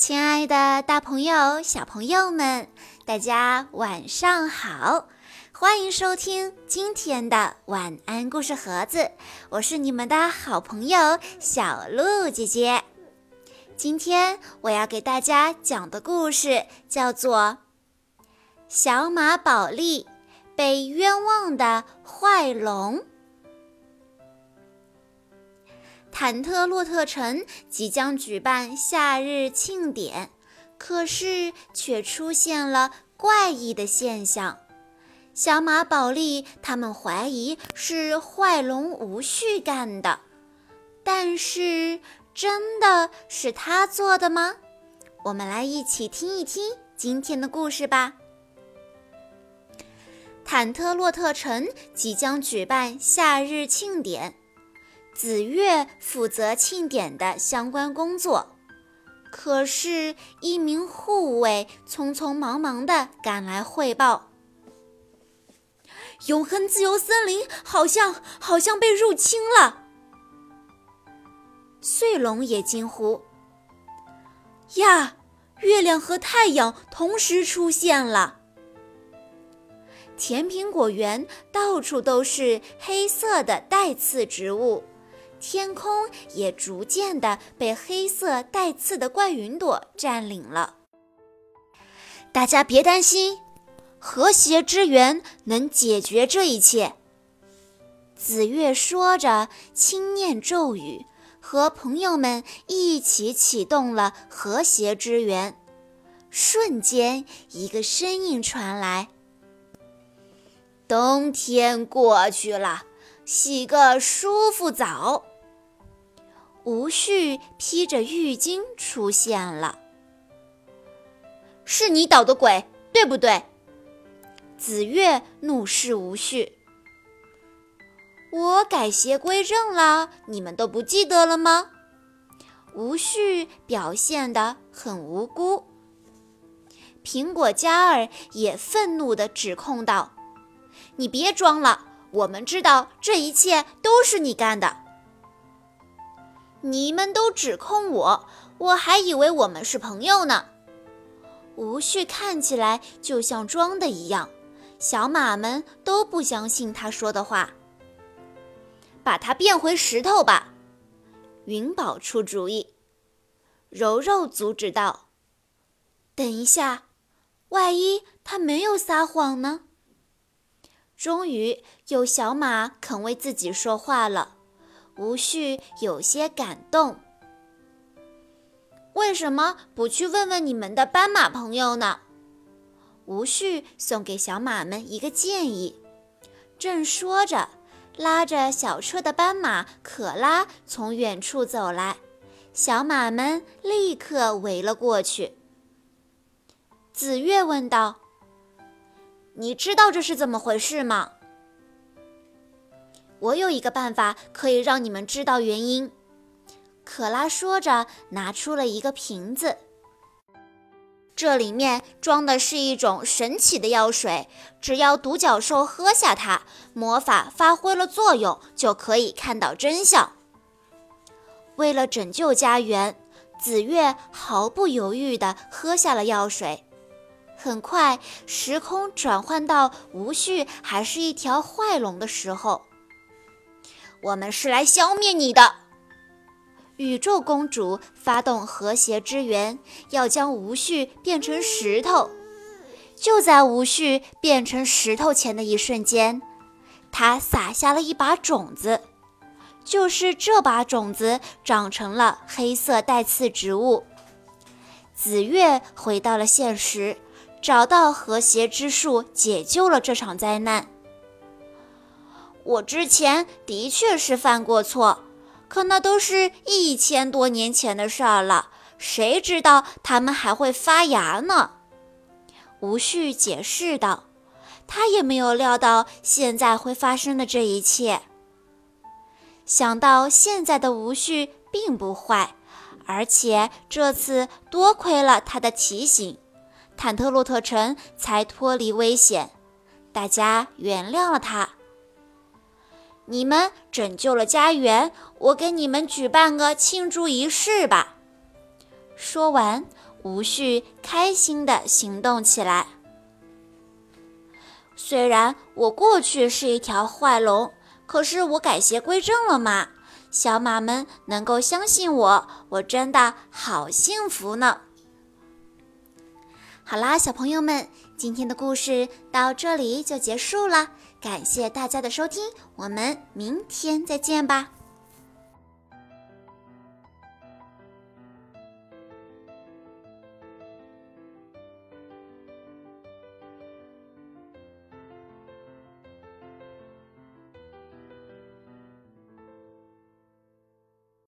亲爱的，大朋友、小朋友们，大家晚上好！欢迎收听今天的晚安故事盒子，我是你们的好朋友小鹿姐姐。今天我要给大家讲的故事叫做《小马宝莉被冤枉的坏龙》。坦特洛特城即将举办夏日庆典，可是却出现了怪异的现象。小马宝莉他们怀疑是坏龙无序干的，但是真的是他做的吗？我们来一起听一听今天的故事吧。坦特洛特城即将举办夏日庆典。紫月负责庆典的相关工作，可是，一名护卫匆匆忙忙地赶来汇报：永恒自由森林好像好像被入侵了。碎龙也惊呼：“呀，月亮和太阳同时出现了！”甜苹果园到处都是黑色的带刺植物。天空也逐渐的被黑色带刺的怪云朵占领了。大家别担心，和谐之源能解决这一切。紫月说着，轻念咒语，和朋友们一起启动了和谐之源。瞬间，一个声音传来：“冬天过去了，洗个舒服澡。”无序披着浴巾出现了，是你捣的鬼，对不对？紫月怒视无序。我改邪归正了，你们都不记得了吗？无序表现得很无辜。苹果嘉儿也愤怒地指控道：“你别装了，我们知道这一切都是你干的。”你们都指控我，我还以为我们是朋友呢。无序看起来就像装的一样，小马们都不相信他说的话。把它变回石头吧，云宝出主意。柔柔阻止道：“等一下，万一他没有撒谎呢？”终于有小马肯为自己说话了。吴旭有些感动。为什么不去问问你们的斑马朋友呢？吴旭送给小马们一个建议。正说着，拉着小车的斑马可拉从远处走来，小马们立刻围了过去。紫月问道：“你知道这是怎么回事吗？”我有一个办法可以让你们知道原因。可拉说着，拿出了一个瓶子，这里面装的是一种神奇的药水，只要独角兽喝下它，魔法发挥了作用，就可以看到真相。为了拯救家园，紫月毫不犹豫地喝下了药水。很快，时空转换到无序还是一条坏龙的时候。我们是来消灭你的！宇宙公主发动和谐之源，要将无序变成石头。就在无序变成石头前的一瞬间，她撒下了一把种子，就是这把种子长成了黑色带刺植物。紫月回到了现实，找到和谐之树，解救了这场灾难。我之前的确是犯过错，可那都是一千多年前的事儿了，谁知道它们还会发芽呢？无序解释道，他也没有料到现在会发生的这一切。想到现在的无序并不坏，而且这次多亏了他的提醒，坦特洛特城才脱离危险，大家原谅了他。你们拯救了家园，我给你们举办个庆祝仪式吧。说完，无序开心地行动起来。虽然我过去是一条坏龙，可是我改邪归正了嘛。小马们能够相信我，我真的好幸福呢。好啦，小朋友们，今天的故事到这里就结束了，感谢大家的收听，我们明天再见吧。